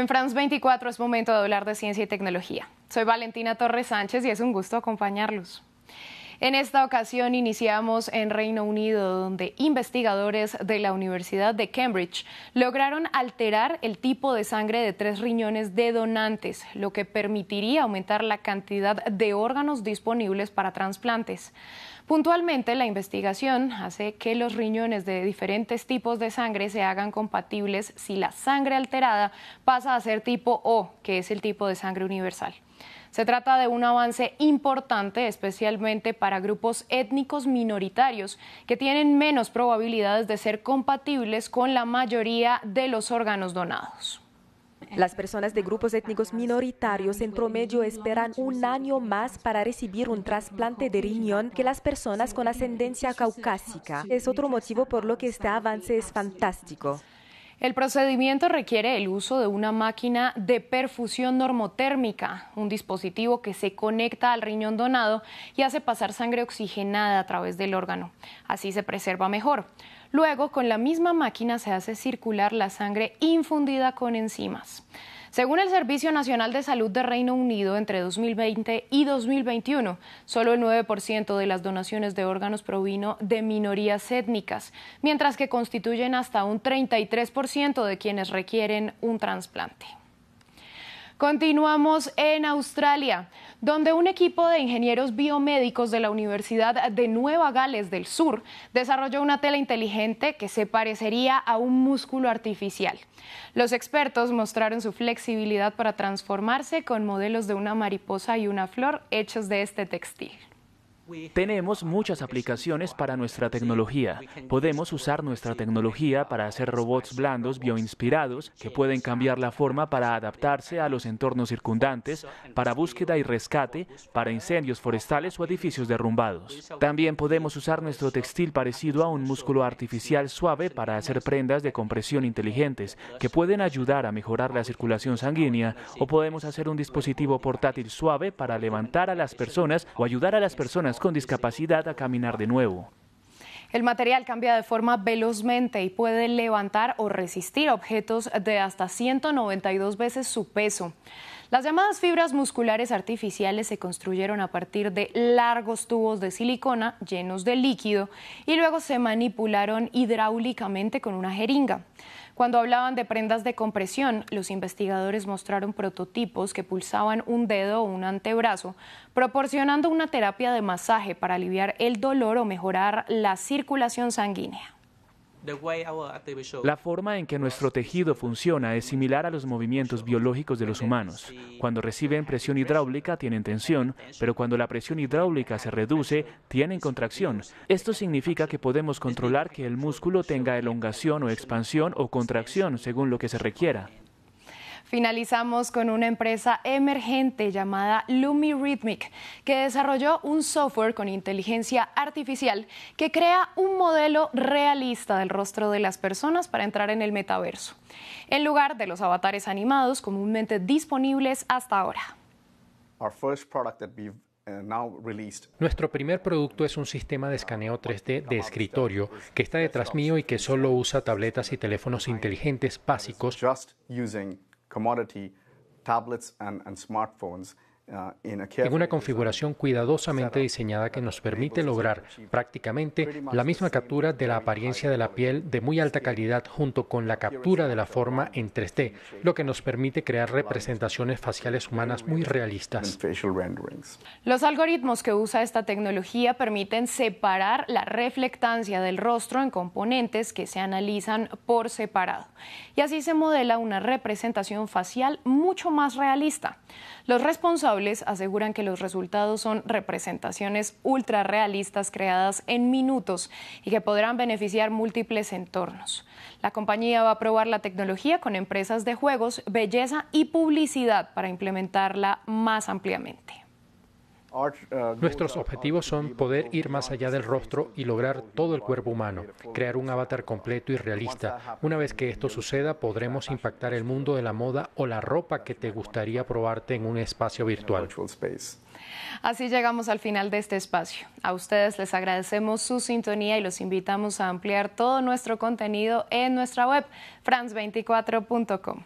En France 24 es momento de hablar de ciencia y tecnología. Soy Valentina Torres Sánchez y es un gusto acompañarlos. En esta ocasión iniciamos en Reino Unido, donde investigadores de la Universidad de Cambridge lograron alterar el tipo de sangre de tres riñones de donantes, lo que permitiría aumentar la cantidad de órganos disponibles para trasplantes. Puntualmente, la investigación hace que los riñones de diferentes tipos de sangre se hagan compatibles si la sangre alterada pasa a ser tipo O, que es el tipo de sangre universal. Se trata de un avance importante, especialmente para grupos étnicos minoritarios que tienen menos probabilidades de ser compatibles con la mayoría de los órganos donados. Las personas de grupos étnicos minoritarios en promedio esperan un año más para recibir un trasplante de riñón que las personas con ascendencia caucásica. Es otro motivo por lo que este avance es fantástico. El procedimiento requiere el uso de una máquina de perfusión normotérmica, un dispositivo que se conecta al riñón donado y hace pasar sangre oxigenada a través del órgano. Así se preserva mejor. Luego, con la misma máquina se hace circular la sangre infundida con enzimas. Según el Servicio Nacional de Salud de Reino Unido, entre 2020 y 2021, solo el 9% de las donaciones de órganos provino de minorías étnicas, mientras que constituyen hasta un 33% de quienes requieren un trasplante. Continuamos en Australia, donde un equipo de ingenieros biomédicos de la Universidad de Nueva Gales del Sur desarrolló una tela inteligente que se parecería a un músculo artificial. Los expertos mostraron su flexibilidad para transformarse con modelos de una mariposa y una flor hechos de este textil. Tenemos muchas aplicaciones para nuestra tecnología. Podemos usar nuestra tecnología para hacer robots blandos bioinspirados que pueden cambiar la forma para adaptarse a los entornos circundantes, para búsqueda y rescate, para incendios forestales o edificios derrumbados. También podemos usar nuestro textil parecido a un músculo artificial suave para hacer prendas de compresión inteligentes que pueden ayudar a mejorar la circulación sanguínea o podemos hacer un dispositivo portátil suave para levantar a las personas o ayudar a las personas con discapacidad a caminar de nuevo. El material cambia de forma velozmente y puede levantar o resistir objetos de hasta 192 veces su peso. Las llamadas fibras musculares artificiales se construyeron a partir de largos tubos de silicona llenos de líquido y luego se manipularon hidráulicamente con una jeringa. Cuando hablaban de prendas de compresión, los investigadores mostraron prototipos que pulsaban un dedo o un antebrazo, proporcionando una terapia de masaje para aliviar el dolor o mejorar la circulación sanguínea. La forma en que nuestro tejido funciona es similar a los movimientos biológicos de los humanos. Cuando reciben presión hidráulica tienen tensión, pero cuando la presión hidráulica se reduce, tienen contracción. Esto significa que podemos controlar que el músculo tenga elongación o expansión o contracción según lo que se requiera. Finalizamos con una empresa emergente llamada LumiRhythmic, que desarrolló un software con inteligencia artificial que crea un modelo realista del rostro de las personas para entrar en el metaverso, en lugar de los avatares animados comúnmente disponibles hasta ahora. Nuestro primer producto es un sistema de escaneo 3D de escritorio que está detrás mío y que solo usa tabletas y teléfonos inteligentes básicos commodity tablets and, and smartphones en una configuración cuidadosamente diseñada que nos permite lograr prácticamente la misma captura de la apariencia de la piel de muy alta calidad junto con la captura de la forma en 3D, lo que nos permite crear representaciones faciales humanas muy realistas. Los algoritmos que usa esta tecnología permiten separar la reflectancia del rostro en componentes que se analizan por separado y así se modela una representación facial mucho más realista. Los responsables aseguran que los resultados son representaciones ultra realistas creadas en minutos y que podrán beneficiar múltiples entornos. La compañía va a probar la tecnología con empresas de juegos, belleza y publicidad para implementarla más ampliamente. Uh, Nuestros objetivos son poder ir más allá del rostro y lograr todo el cuerpo humano, crear un avatar completo y realista. Una vez que esto suceda, podremos impactar el mundo de la moda o la ropa que te gustaría probarte en un espacio virtual. Así llegamos al final de este espacio. A ustedes les agradecemos su sintonía y los invitamos a ampliar todo nuestro contenido en nuestra web, france24.com.